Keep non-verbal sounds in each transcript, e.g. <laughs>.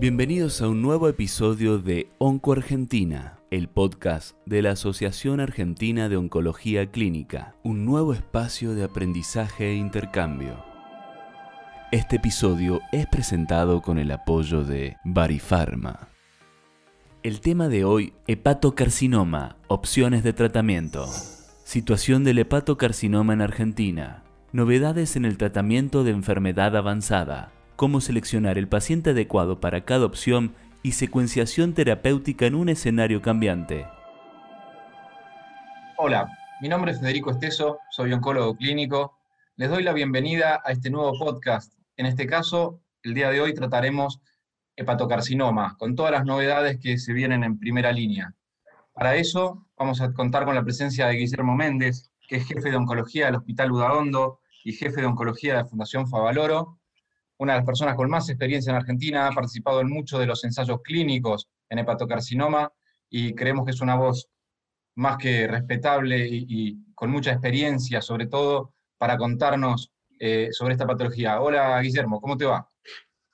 Bienvenidos a un nuevo episodio de Onco Argentina, el podcast de la Asociación Argentina de Oncología Clínica, un nuevo espacio de aprendizaje e intercambio. Este episodio es presentado con el apoyo de Barifarma. El tema de hoy, hepatocarcinoma, opciones de tratamiento. Situación del hepatocarcinoma en Argentina. Novedades en el tratamiento de enfermedad avanzada cómo seleccionar el paciente adecuado para cada opción y secuenciación terapéutica en un escenario cambiante. Hola, mi nombre es Federico Esteso, soy oncólogo clínico. Les doy la bienvenida a este nuevo podcast. En este caso, el día de hoy trataremos hepatocarcinoma, con todas las novedades que se vienen en primera línea. Para eso, vamos a contar con la presencia de Guillermo Méndez, que es jefe de oncología del Hospital Udaondo y jefe de oncología de la Fundación Favaloro, una de las personas con más experiencia en Argentina, ha participado en muchos de los ensayos clínicos en hepatocarcinoma y creemos que es una voz más que respetable y, con mucha experiencia, sobre todo para contarnos eh, sobre esta patología. Hola Guillermo, ¿cómo te va?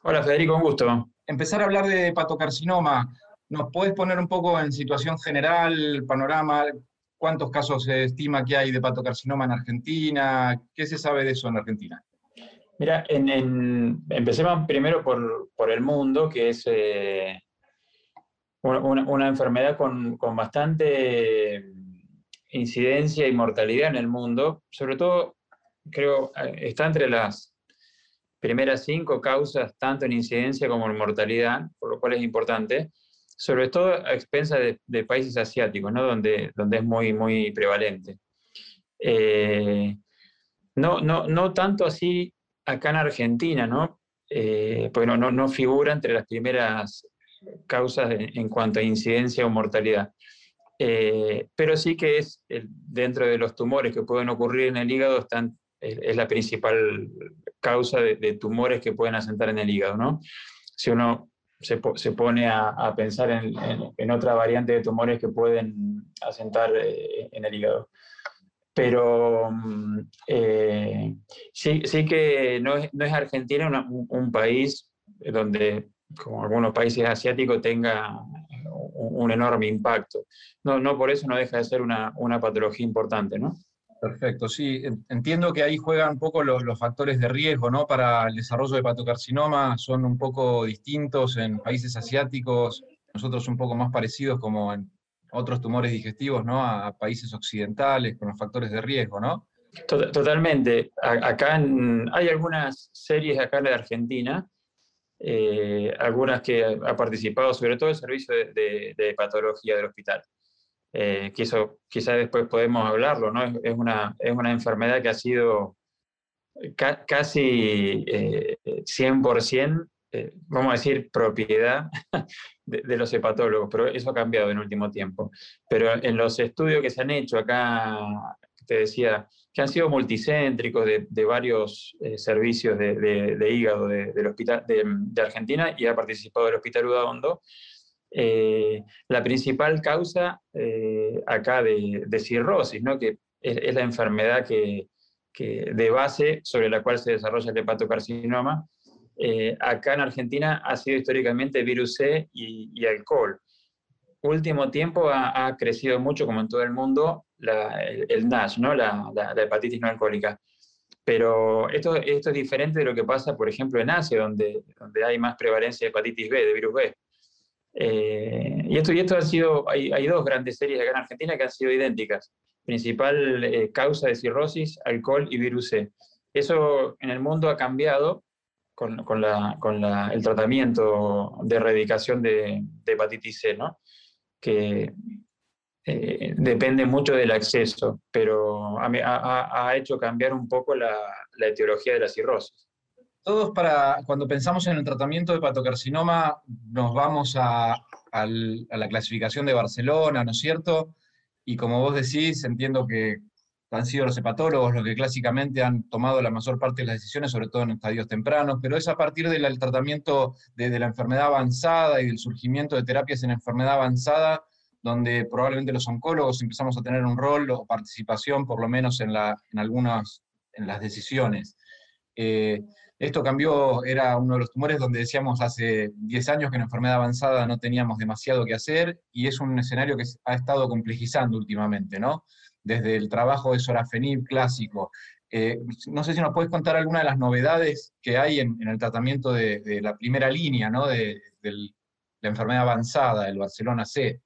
Hola Federico, un gusto. Empezar a hablar de hepatocarcinoma, ¿nos puedes poner un poco en situación general, panorama? ¿Cuántos casos se estima que hay de hepatocarcinoma en Argentina? ¿Qué se sabe de eso en Argentina? Mira, empecemos primero por, el mundo, que es eh, una, enfermedad con, bastante incidencia y mortalidad en el mundo. Sobre todo, creo, está entre las primeras cinco causas, tanto en incidencia como en mortalidad, por lo cual es importante, sobre todo a expensas de, países asiáticos, ¿no? donde, donde es muy, muy prevalente. Eh, no, no, no tanto así acá en Argentina, ¿no? Eh, porque no, figura entre las primeras causas en cuanto a incidencia o mortalidad. Eh, pero sí que es dentro de los tumores que pueden ocurrir en el hígado, es, la principal causa de, tumores que pueden asentar en el hígado. ¿no? Si uno se, pone a, pensar en, en, otra variante de tumores que pueden asentar eh, en el hígado pero mm, eh, sí, sí que no es, no es Argentina un, país donde, como algunos países asiáticos, tenga un, enorme impacto. No, no por eso no deja de ser una, una patología importante, ¿no? Perfecto, sí. Entiendo que ahí juegan un poco los, los, factores de riesgo, ¿no? Para el desarrollo de hepatocarcinoma son un poco distintos en países asiáticos, nosotros un poco más parecidos como en otros tumores digestivos, ¿no? A, países occidentales con los factores de riesgo, ¿no? Totalmente. Acá hay algunas series acá en la Argentina, eh, algunas que ha participado, sobre todo el servicio de, patología del hospital. Eh, que eso quizás después podemos hablarlo, ¿no? Es, una, es una enfermedad que ha sido casi 100% eh, eh, vamos a decir, propiedad <laughs> de, los hepatólogos, pero eso ha cambiado en último tiempo. Pero en los estudios que se han hecho acá, te decía, que han sido multicéntricos de, varios eh, servicios de, hígado del hospital, de, Argentina y ha participado el Hospital Udaondo, eh, la principal causa acá de, cirrosis, ¿no? que es, la enfermedad que, que, de base sobre la cual se desarrolla el hepatocarcinoma, eh, acá en Argentina ha sido históricamente virus C y, alcohol. Último tiempo ha, crecido mucho, como en todo el mundo, el, NASH. La, hepatitis no alcohólica. Pero esto, es diferente de lo que pasa, por ejemplo, en Asia, donde, hay más prevalencia de hepatitis B, de virus B. Eh, y, esto, y esto ha sido, hay, hay, dos grandes series acá en Argentina que han sido idénticas. Principal eh, causa de cirrosis, alcohol y virus C. Eso en el mundo ha cambiado con, la, el tratamiento de erradicación de, hepatitis C, ¿no? que eh, depende mucho del acceso, pero ha, hecho cambiar un poco la, la, etiología de la cirrosis. Todos para, cuando pensamos en el tratamiento de hepatocarcinoma, nos vamos a, a la clasificación de Barcelona, ¿no es cierto? Y como vos decís, entiendo que han sido los hepatólogos los que clásicamente han tomado la mayor parte de las decisiones, sobre todo en estadios tempranos, pero es a partir del tratamiento de, la enfermedad avanzada y del surgimiento de terapias en enfermedad avanzada, donde probablemente los oncólogos empezamos a tener un rol o participación, por lo menos en, algunas en las decisiones. Eh, Esto cambió, era uno de los tumores donde decíamos hace 10 años que en enfermedad avanzada no teníamos demasiado que hacer y es un escenario que ha estado complejizando últimamente, ¿no? Desde el trabajo de sorafenib clásico. Eh, no sé si nos puedes contar alguna de las novedades que hay en, el tratamiento de, la primera línea, ¿no? De, la enfermedad avanzada, el Barcelona C.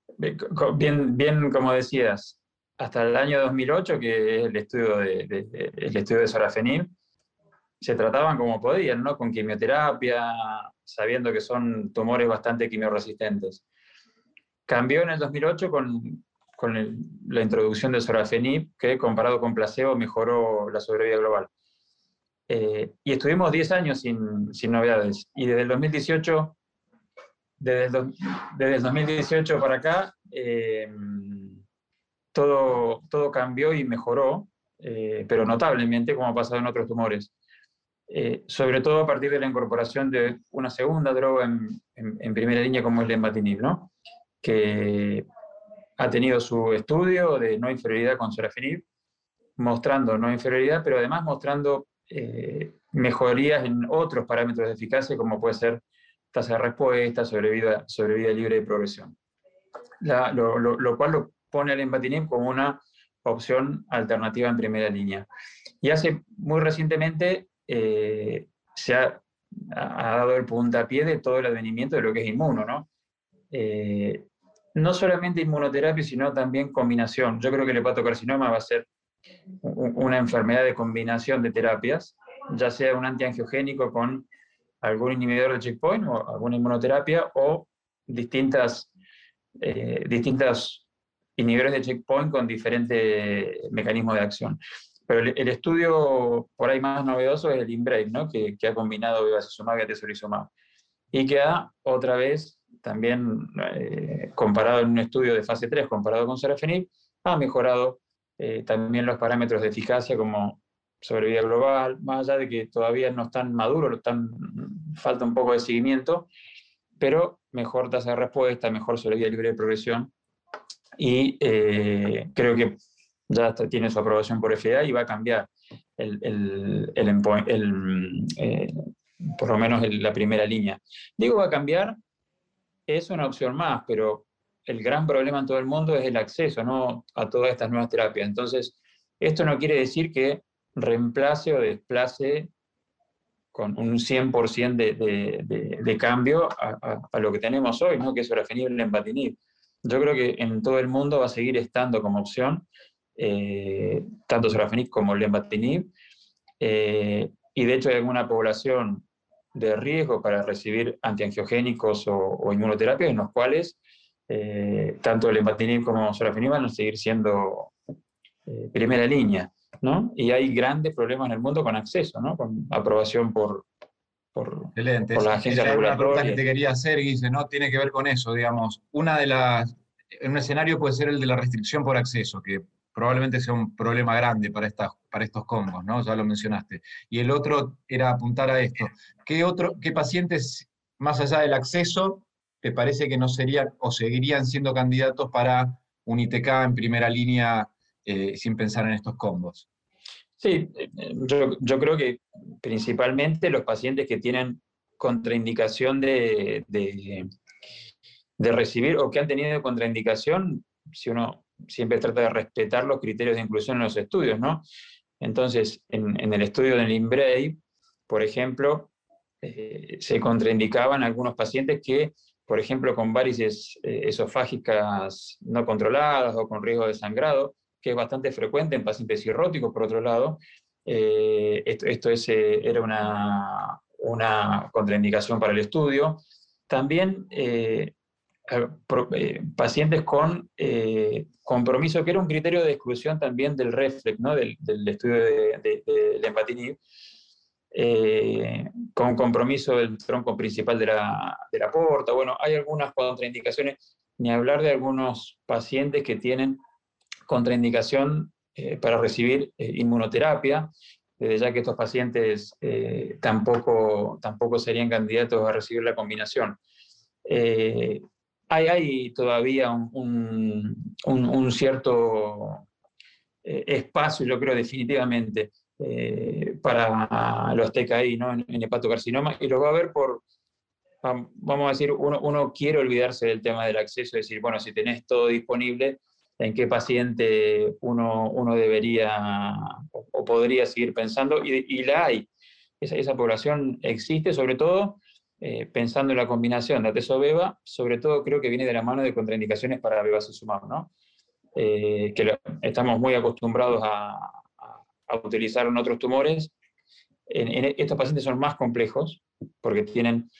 Bien, bien, como decías, hasta el año 2008, que es el estudio de, el estudio de sorafenib, se trataban como podían, ¿no? Con quimioterapia, sabiendo que son tumores bastante quimioresistentes. Cambió en el 2008 con, con la introducción del sorafenib, que comparado con placebo mejoró la sobrevida global. Eh, y estuvimos 10 años sin, sin, novedades. Y desde el 2018, desde el, desde el 2018 para acá, eh, todo, todo cambió y mejoró, eh, pero notablemente, como ha pasado en otros tumores. Eh, sobre todo a partir de la incorporación de una segunda droga en, primera línea como es el embatinib, ¿no? que ha tenido su estudio de no inferioridad con sorafenib, mostrando no inferioridad, pero además mostrando eh, mejorías en otros parámetros de eficacia, como puede ser tasa de respuesta, sobrevida, sobrevida libre de progresión. lo, lo, cual lo pone al embatinib como una opción alternativa en primera línea. Y hace muy recientemente eh, se ha, dado el puntapié de todo el advenimiento de lo que es inmuno, ¿no? Eh, no solamente inmunoterapia, sino también combinación. Yo creo que el hepatocarcinoma va a ser una enfermedad de combinación de terapias, ya sea un antiangiogénico con algún inhibidor de checkpoint o alguna inmunoterapia o distintas, eh, distintas inhibidores de checkpoint con diferentes mecanismos de acción. Pero el, estudio por ahí más novedoso es el INBRAVE, ¿no? que, que ha combinado bevacizumab y atezolizumab. Y que ha, otra vez, también eh, comparado en un estudio de fase 3, comparado con sorafenib, ha mejorado eh, también los parámetros de eficacia como sobrevida global, más allá de que todavía no están maduros, están, falta un poco de seguimiento, pero mejor tasa de respuesta, mejor sobrevida libre de progresión. Y eh, creo que ya tiene su aprobación por FDA y va a cambiar el, el, por lo menos la primera línea. Digo va a cambiar, es una opción más, pero el gran problema en todo el mundo es el acceso a todas estas nuevas terapias. Entonces, esto no quiere decir que reemplace o desplace con un 100% de, de, cambio a, lo que tenemos hoy, ¿no? que es sorafenib y empatinib. Yo creo que en todo el mundo va a seguir estando como opción eh, tanto sorafenib como lenvatinib, eh, y de hecho hay alguna población de riesgo para recibir antiangiogénicos o, inmunoterapia en los cuales eh, tanto el lenvatinib como sorafenib van a seguir siendo primera línea, ¿no? Y hay grandes problemas en el mundo con acceso, ¿no? Con aprobación por, por, Excelente. por la agencia regulatoria. que te quería hacer, Guise, ¿no? Tiene que ver con eso, digamos. Una de las, un escenario puede ser el de la restricción por acceso, que probablemente sea un problema grande para, para estos combos, ¿no? Ya lo mencionaste. Y el otro era apuntar a esto. ¿Qué, otro, qué pacientes, más allá del acceso, te parece que no serían o seguirían siendo candidatos para un ITK en primera línea eh, sin pensar en estos combos? Sí, yo, yo, creo que principalmente los pacientes que tienen contraindicación de, de, de recibir o que han tenido contraindicación, si uno siempre trata de respetar los criterios de inclusión en los estudios, ¿no? Entonces, en, el estudio del INBRAVE, por ejemplo, eh, se contraindicaban algunos pacientes que, por ejemplo, con varices eh, esofágicas no controladas o con riesgo de sangrado, que es bastante frecuente en pacientes cirróticos, por otro lado, eh, esto, era una, una, contraindicación para el estudio. También pacientes con eh, compromiso, que era un criterio de exclusión también del REFLEX, ¿no? del, estudio de, de, eh, con compromiso del tronco principal de la, de la porta. Bueno, hay algunas contraindicaciones, ni hablar de algunos pacientes que tienen contraindicación para recibir inmunoterapia, ya que estos pacientes tampoco, tampoco serían candidatos a recibir la combinación hay, todavía un, cierto eh, espacio, yo creo definitivamente, eh, para los TKI ¿no? en, hepatocarcinoma y lo va a ver por, vamos a decir, uno, uno quiere olvidarse del tema del acceso, es decir, bueno, si tenés todo disponible, en qué paciente uno, uno debería o, podría seguir pensando, y, la hay. Esa, esa, población existe, sobre todo eh, pensando en la combinación de ateso-beba, sobre todo creo que viene de la mano de contraindicaciones para bevacizumab, ¿no? Eh, que estamos muy acostumbrados a, a, utilizar en otros tumores. En, estos pacientes son más complejos porque tienen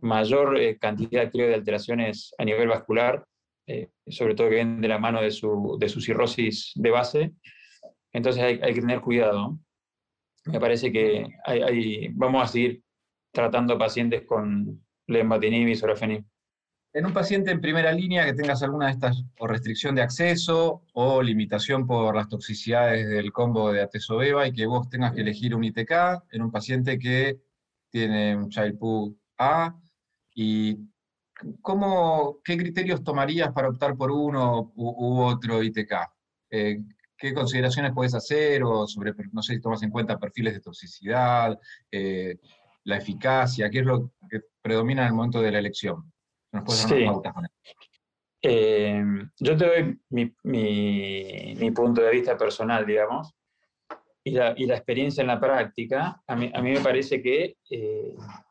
mayor eh, cantidad, creo, de alteraciones a nivel vascular eh, sobre todo que viene de la mano de su, de su cirrosis de base. Entonces hay, hay, que tener cuidado. Me parece que hay, vamos a seguir tratando pacientes con lenvatinib y sorafenib. En un paciente en primera línea que tengas alguna de estas, o restricción de acceso, o limitación por las toxicidades del combo de atezobeba, y que vos tengas que elegir un ITK, en un paciente que tiene un Child A, y ¿cómo, ¿qué criterios tomarías para optar por uno u, otro ITK? Eh, ¿Qué consideraciones puedes hacer? O sobre, no sé si tomas en cuenta perfiles de toxicidad, eh, la eficacia, ¿qué es lo que predomina en el momento de la elección? ¿Nos puedes dar unas con eh, yo te doy mi, mi, punto de vista personal, digamos, y la, y la, experiencia en la práctica. A mí, a mí me parece que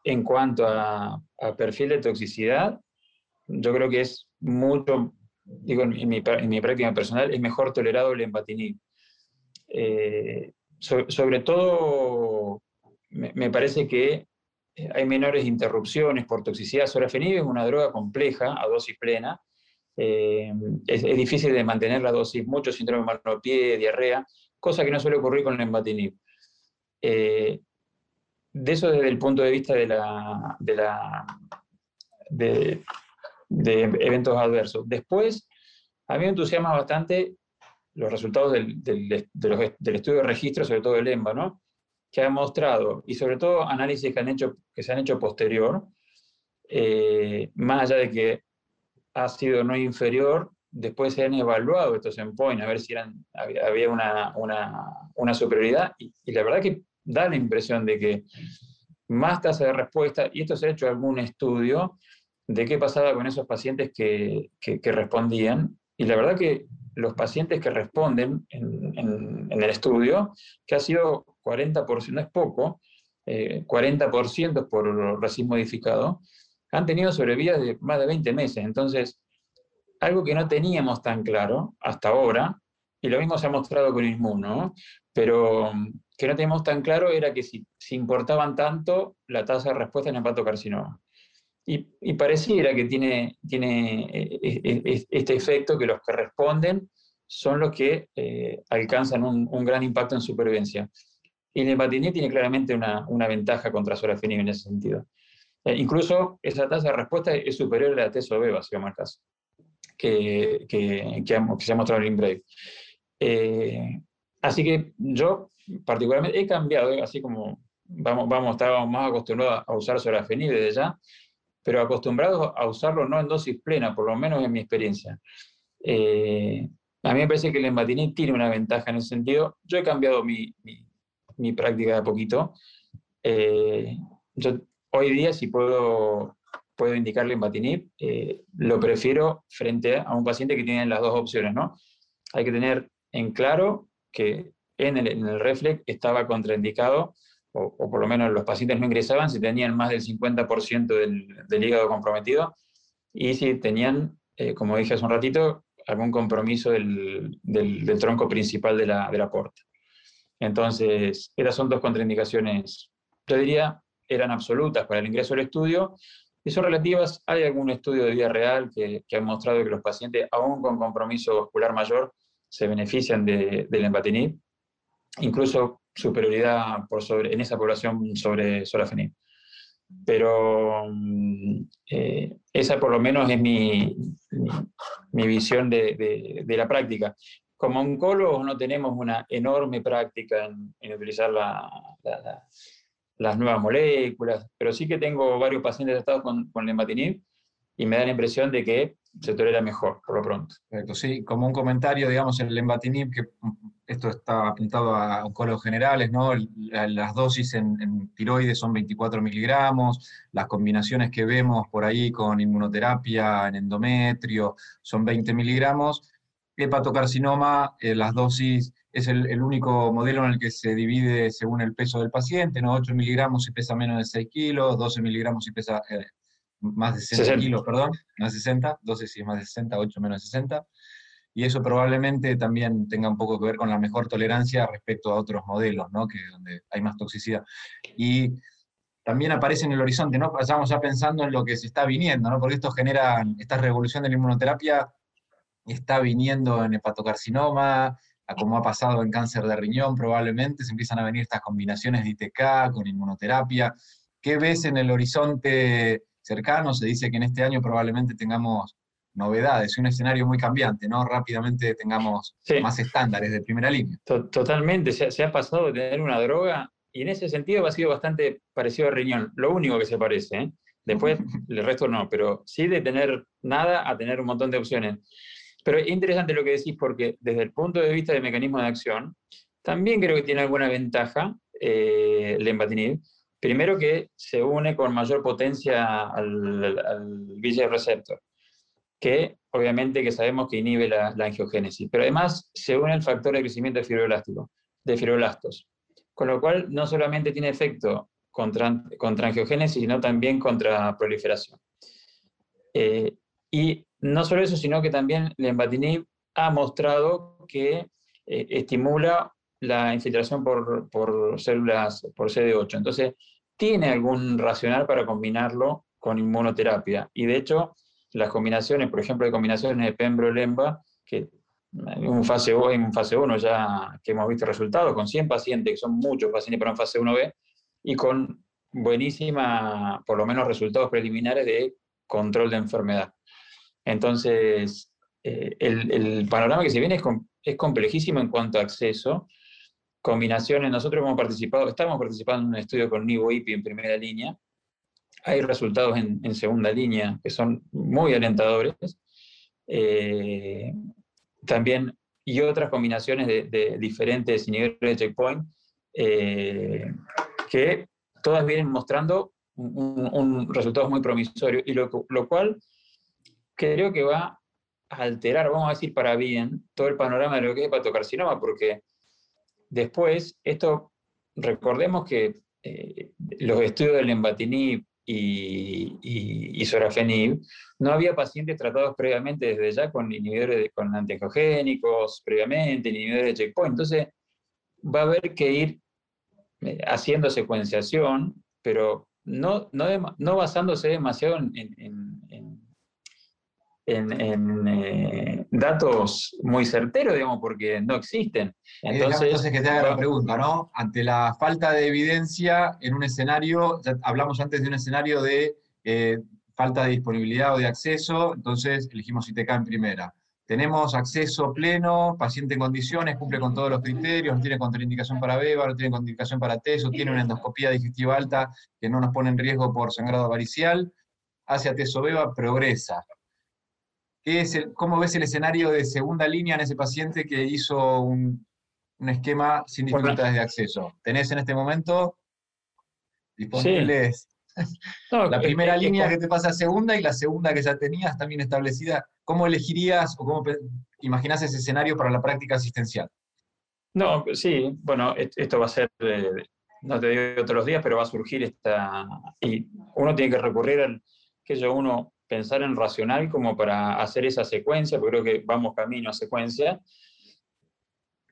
en cuanto a, a perfil de toxicidad, yo creo que es mucho, digo, en mi, en mi práctica personal, es mejor tolerado el empatinib. Eh, sobre todo, me, parece que hay menores interrupciones por toxicidad. Sorafenib es una droga compleja, a dosis plena. Eh, es, difícil de mantener la dosis, mucho síndrome de diarrea, cosa que no suele ocurrir con el empatinib. Eh, de eso desde el punto de vista de la, de, eventos adversos. Después, a mí me entusiasma bastante los resultados del, del, del, estudio de registro, sobre todo del EMBA, ¿no? Que ha mostrado, y sobre todo análisis que, se han hecho posterior, eh, más allá de que ha sido no inferior, después se han evaluado estos endpoints, a ver si eran, había una, una, una superioridad, y, y, la verdad que da la impresión de que más tasa de respuesta, y esto se ha hecho algún estudio de qué pasaba con esos pacientes que, que, respondían, y la verdad que los pacientes que responden en, en, el estudio, que ha sido 40%, no es poco, eh, 40% por racismo modificado, han tenido sobrevidas de más de 20 meses. Entonces, algo que no teníamos tan claro hasta ahora, y lo mismo se ha mostrado con Inmuno, pero que no teníamos tan claro era que si, si importaban tanto la tasa de respuesta en hepatocarcinoma. Y, y pareciera que tiene, tiene eh, eh, eh, este efecto que los que responden son los que alcanzan un, un, gran impacto en supervivencia. Y el hepatinib tiene claramente una, una ventaja contra sorafenib en ese sentido. incluso esa tasa de respuesta es superior a la teso-beba, si vamos al caso, que, que, que, se ha mostrado en InBrave. así que yo particularmente he cambiado, ¿eh? así como vamos, vamos, estábamos más acostumbrados a usar sorafenib desde ya, pero acostumbrados a usarlo no en dosis plena, por lo menos en mi experiencia. Eh, a mí me parece que el embatinib tiene una ventaja en ese sentido. Yo he cambiado mi, mi, práctica de poquito. Eh, yo hoy día, si puedo, puedo indicarle embatinib, lo prefiero frente a un paciente que tiene las dos opciones, ¿no? Hay que tener en claro que en el, en el reflex estaba contraindicado, o, por lo menos los pacientes no ingresaban si tenían más del 50% del, del, hígado comprometido y si tenían, eh, como dije hace un ratito, algún compromiso del, del, del tronco principal de la, de la porta. Entonces, estas son dos contraindicaciones, yo diría, eran absolutas para el ingreso al estudio y son relativas. Hay algún estudio de vida real que, ha mostrado que los pacientes, aún con compromiso vascular mayor, se benefician de, del empatinib incluso superioridad en esa población sobre sorafenib. Pero mm, eh, esa por lo menos es mi, visión de, la práctica. Como oncólogos no tenemos una enorme práctica en, en utilizar la, las nuevas moléculas, pero sí que tengo varios pacientes tratados con, con lenvatinib y me da la impresión de que se tolera mejor, por lo pronto. Perfecto, sí, como un comentario, digamos, el Lembatinib, que esto está apuntado a oncólogos generales, ¿no? Las dosis en, tiroides son 24 miligramos, las combinaciones que vemos por ahí con inmunoterapia en endometrio son 20 miligramos. Hepatocarcinoma, eh, las dosis es el, único modelo en el que se divide según el peso del paciente, ¿no? 8 miligramos si pesa menos de 6 kilos, 12 miligramos si pesa eh, más de 60, kilos, perdón, más de 60, 12 si es más de 60, 8 menos de 60 y eso probablemente también tenga un poco que ver con la mejor tolerancia respecto a otros modelos, ¿no? que donde hay más toxicidad. Y también aparece en el horizonte, ¿no? Pasamos ya pensando en lo que se está viniendo, ¿no? Porque esto genera, esta revolución de la inmunoterapia está viniendo en hepatocarcinoma, como ha pasado en cáncer de riñón probablemente, se empiezan a venir estas combinaciones de ITK con inmunoterapia. ¿Qué ves en el horizonte cercano? Se dice que en este año probablemente tengamos novedades, un escenario muy cambiante, ¿no? Rápidamente tengamos más estándares de primera línea. Totalmente, se, ha pasado de tener una droga y en ese sentido ha sido bastante parecido al riñón, lo único que se parece, ¿eh? Después <laughs> el resto no, pero sí de tener nada a tener un montón de opciones. Pero es interesante lo que decís porque desde el punto de vista del mecanismo de acción, también creo que tiene alguna ventaja eh, el embatinib. Primero que se une con mayor potencia al, al receptor que obviamente que sabemos que inhibe la, angiogénesis, pero además se une el factor de crecimiento de fibroblástico, fibroblastos, con lo cual no solamente tiene efecto contra, contra angiogénesis, sino también contra proliferación. Eh, y no solo eso, sino que también el embatinib ha mostrado que eh, estimula la infiltración por, por, células, por CD8. Entonces, tiene algún racional para combinarlo con inmunoterapia. Y de hecho, las combinaciones, por ejemplo, de combinaciones de Pembro-Lemba, que en un fase, en fase 1 ya que hemos visto resultados, con 100 pacientes, que son muchos pacientes para un fase 1B, y con buenísima, por lo menos resultados preliminares de control de enfermedad. Entonces, eh, el, panorama que se viene es, complejísimo en cuanto a acceso. Combinaciones, nosotros hemos participado, estamos participando en un estudio con Nivo IPI en primera línea, hay resultados en, segunda línea que son muy alentadores. Eh, también, y otras combinaciones de, diferentes niveles de checkpoint eh, que todas vienen mostrando un, resultado muy promisorio, y lo, cual creo que va a alterar, vamos a decir para bien, todo el panorama de lo que es hepatocarcinoma, porque después, esto, recordemos que eh, los estudios del embatinib y, sorafenib, no había pacientes tratados previamente desde ya con inhibidores de, con antiangiogénicos previamente, inhibidores de checkpoint. Entonces, va a haber que ir eh, haciendo secuenciación, pero no, no, no basándose demasiado en, eh, datos muy certeros, digamos, porque no existen. Entonces, entonces que te haga la pregunta, ¿no? Ante la falta de evidencia en un escenario, ya hablamos antes de un escenario de eh, falta de disponibilidad o de acceso, entonces elegimos ITK en primera. Tenemos acceso pleno, paciente en condiciones, cumple con todos los criterios, no tiene contraindicación para BEVA, no tiene contraindicación para TESO, tiene una endoscopía digestiva alta que no nos pone en riesgo por sangrado avaricial, hace TESO BEVA, progresa ¿Cómo ves el escenario de segunda línea en ese paciente que hizo un, esquema sin dificultades de acceso? ¿Tenés en este momento disponibles <laughs> la primera línea que te pasa a segunda y la segunda que ya tenías también establecida? ¿Cómo elegirías o cómo imaginás ese escenario para la práctica asistencial? No, sí, bueno, esto va a ser, no te digo todos los días, pero va a surgir esta, y uno tiene que recurrir al, que yo uno pensar en racional como para hacer esa secuencia, porque creo que vamos camino a secuencia.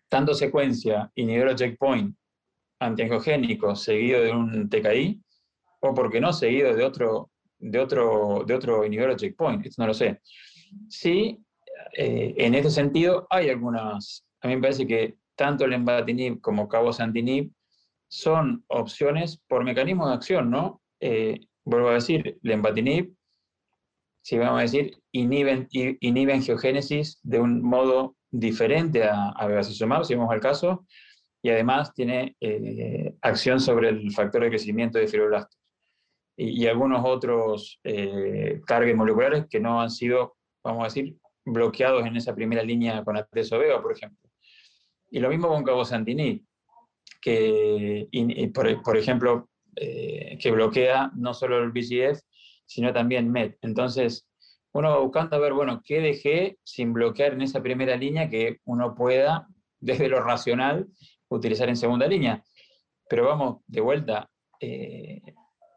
Tanto secuencia, inhibidor checkpoint, antiangiogénico, seguido de un TKI, o porque no seguido de otro, de otro, de otro inhibidor checkpoint, esto no lo sé. Sí, eh, en este sentido hay algunas, a mí me parece que tanto el embatinib como cabozantinib son opciones por mecanismo de acción, ¿no? Eh, vuelvo a decir, el embatinib si vamos a decir, inhiben, inhiben geogénesis de un modo diferente a, a si vemos el caso, y además tiene eh, acción sobre el factor de crecimiento de fibroblastos y, algunos otros eh, targets moleculares que no han sido vamos a decir, bloqueados en esa primera línea con atezolizumab, por ejemplo. Y lo mismo con cabozantinib, que, por, ejemplo, eh, que bloquea no solo el BGF, sino también MET. Entonces, uno va buscando ver, bueno, qué dejé sin bloquear en esa primera línea que uno pueda, <laughs> desde lo racional, utilizar en segunda línea. Pero vamos, de vuelta, eh,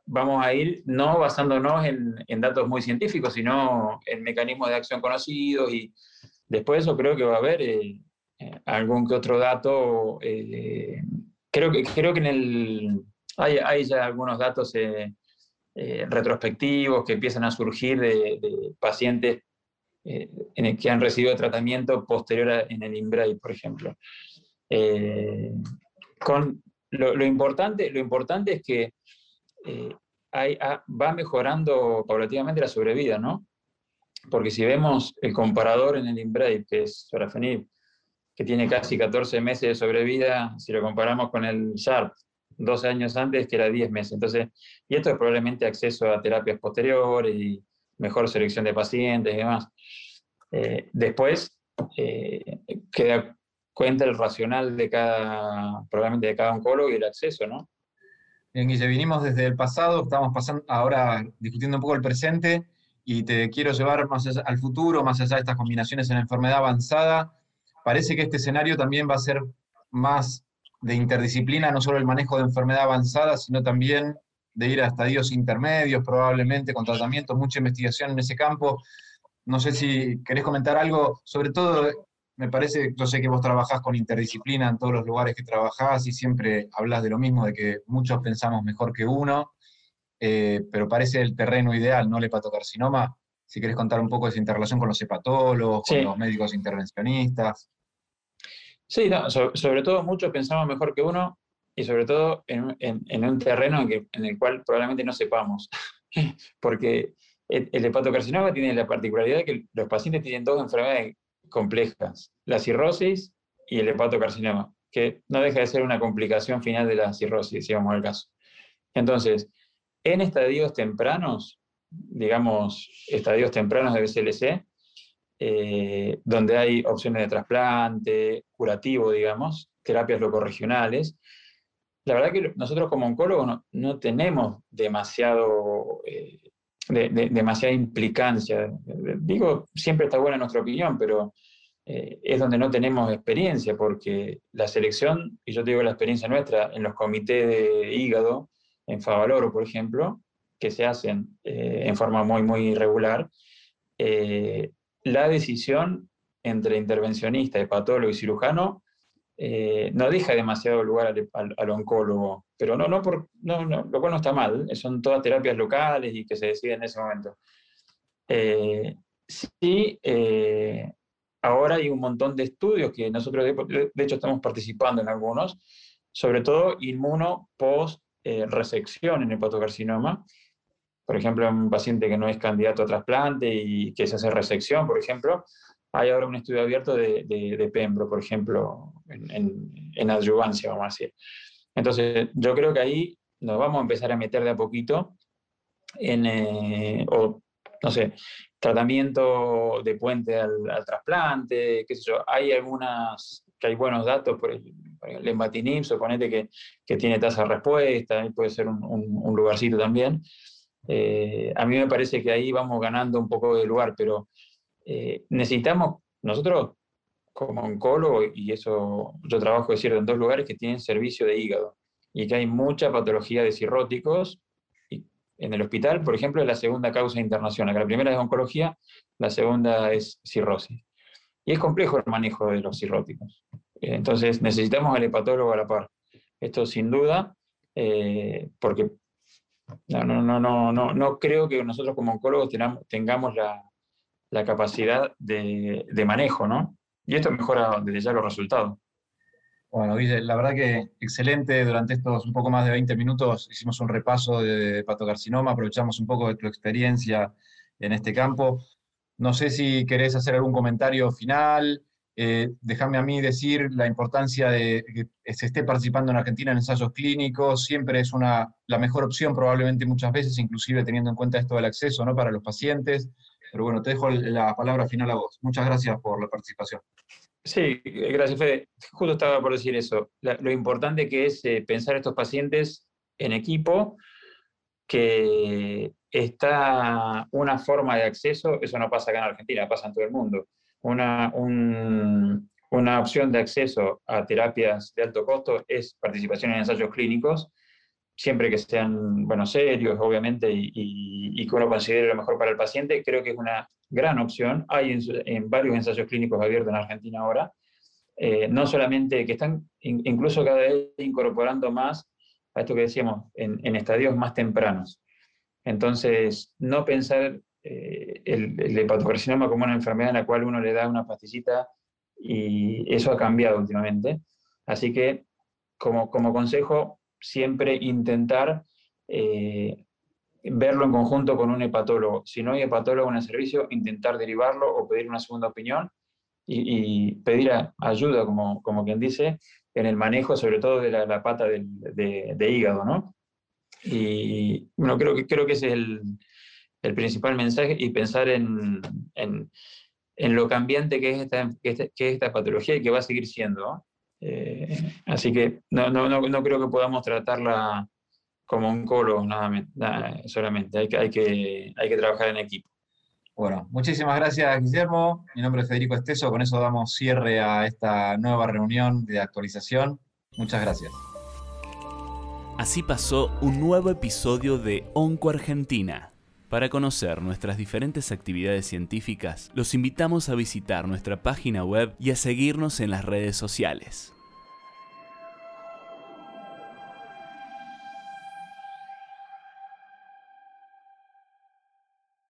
vamos a ir no basándonos en, datos muy científicos, sino en mecanismos de acción conocidos y después eso creo que va a haber eh, eh, algún que otro dato. creo, que, creo que en el, hay, hay ya algunos datos retrospectivos que empiezan a surgir de, pacientes en el que han recibido tratamiento posterior en el IMBRAE, por ejemplo. con, lo, importante, lo importante es que eh, ah, va mejorando paulatinamente la sobrevida, ¿no? Porque si vemos el comparador en el INBRAVE, que es sorafenib, que tiene casi 14 meses de sobrevida, si lo comparamos con el SHARP, 12 años antes, que era 10 meses. Entonces, y esto es probablemente acceso a terapias posteriores y mejor selección de pacientes y demás. Eh, después, eh, queda cuenta el racional de cada, probablemente de cada oncólogo y el acceso, ¿no? Bien, Guille, vinimos desde el pasado, estamos pasando ahora discutiendo un poco el presente y te quiero llevar más al futuro, más allá de estas combinaciones en enfermedad avanzada. Parece que este escenario también va a ser más de interdisciplina, no solo el manejo de enfermedad avanzada, sino también de ir a estadios intermedios, probablemente con tratamientos, mucha investigación en ese campo. No sé si querés comentar algo, sobre todo me parece, yo sé que vos trabajás con interdisciplina en todos los lugares que trabajás y siempre hablas de lo mismo, de que muchos pensamos mejor que uno, eh, pero parece el terreno ideal, ¿no? El hepatocarcinoma. Si querés contar un poco de esa interrelación con los hepatólogos, con los médicos intervencionistas. Sí, sobre todo muchos pensamos mejor que uno y sobre todo en, un terreno en, el cual probablemente no sepamos, <laughs> porque el, el hepatocarcinoma tiene la particularidad de que los pacientes tienen dos enfermedades complejas, la cirrosis y el hepatocarcinoma, que no deja de ser una complicación final de la cirrosis, si vamos al caso. Entonces, en estadios tempranos, digamos, estadios tempranos de BCLC, eh, donde hay opciones de trasplante, curativo, digamos, terapias locorregionales, la verdad que nosotros como oncólogos no, tenemos demasiado, eh, demasiada implicancia. Digo, siempre está buena nuestra opinión, pero eh, es donde no tenemos experiencia, porque la selección, y yo te digo la experiencia nuestra, en los comités de hígado, en Favaloro, por ejemplo, que se hacen eh, en forma muy, muy irregular, eh, la decisión entre intervencionista, hepatólogo y cirujano no deja demasiado lugar al, oncólogo, pero no, no, por, no, no, lo cual no está mal, son todas terapias locales y que se deciden en ese momento. sí, Ahora hay un montón de estudios que nosotros, de, hecho, estamos participando en algunos, sobre todo inmuno post eh, resección en hepatocarcinoma. Por ejemplo, en un paciente que no es candidato a trasplante y que se hace resección, por ejemplo, hay ahora un estudio abierto de, de, Pembro, por ejemplo, en, en, adyuvancia, vamos a decir. Entonces, yo creo que ahí nos vamos a empezar a meter de a poquito en, eh, o no sé, tratamiento de puente al, trasplante, qué sé yo. Hay algunas, que hay buenos datos, por el, el embatinib, suponete que, que, tiene tasa de respuesta, puede ser un, lugarcito también. Eh, a mí me parece que ahí vamos ganando un poco de lugar, pero eh, necesitamos, nosotros como oncólogo, y eso yo trabajo, es cierto, en dos lugares que tienen servicio de hígado, y que hay mucha patología de cirróticos, en el hospital, por ejemplo, es la segunda causa internacional. La primera es oncología, la segunda es cirrosis. Y es complejo el manejo de los cirróticos. Entonces necesitamos al hepatólogo a la par. Esto sin duda, eh, porque no, no, no, no, no, no creo que nosotros como oncólogos tengamos la, capacidad de, de, manejo, ¿no? Y esto mejora desde ya los resultados. Bueno, Guille, la verdad que excelente. Durante estos un poco más de 20 minutos hicimos un repaso de patocarcinoma, aprovechamos un poco de tu experiencia en este campo. No sé si querés hacer algún comentario final. Eh, déjame a mí decir la importancia de que se esté participando en Argentina en ensayos clínicos. Siempre es una, la mejor opción, probablemente muchas veces, inclusive teniendo en cuenta esto del acceso ¿no? para los pacientes. Pero bueno, te dejo la palabra final a vos. Muchas gracias por la participación. Sí, gracias Fede. Justo estaba por decir eso. lo importante que es eh, pensar estos pacientes en equipo, que está una forma de acceso, eso no pasa acá en Argentina, pasa en todo el mundo, una, una opción de acceso a terapias de alto costo es participación en ensayos clínicos, siempre que sean bueno, serios, obviamente, y, que uno considere lo mejor para el paciente, creo que es una gran opción. Hay en, varios ensayos clínicos abiertos en Argentina ahora, eh, no solamente que están incluso cada vez incorporando más a esto que decíamos, en, estadios más tempranos. Entonces, no pensar eh, el, el, hepatocarcinoma como una enfermedad en la cual uno le da una pastillita y eso ha cambiado últimamente. Así que, como, como consejo, siempre intentar eh, verlo en conjunto con un hepatólogo. Si no hay hepatólogo en el servicio, intentar derivarlo o pedir una segunda opinión y, pedir ayuda, como, como quien dice, en el manejo, sobre todo de la, pata de, hígado, ¿no? Y bueno, creo que, creo que ese es el, el principal mensaje y pensar en, en, en, lo cambiante que es esta, que es esta patología y que va a seguir siendo. Eh, así que no, no, no, no, creo que podamos tratarla como un colo nada, nada, solamente, hay que, hay, que, hay que trabajar en equipo. Bueno, muchísimas gracias Guillermo. Mi nombre es Federico Esteso. Con eso damos cierre a esta nueva reunión de actualización. Muchas gracias. Así pasó un nuevo episodio de Onco Argentina. Para conocer nuestras diferentes actividades científicas, los invitamos a visitar nuestra página web y a seguirnos en las redes sociales.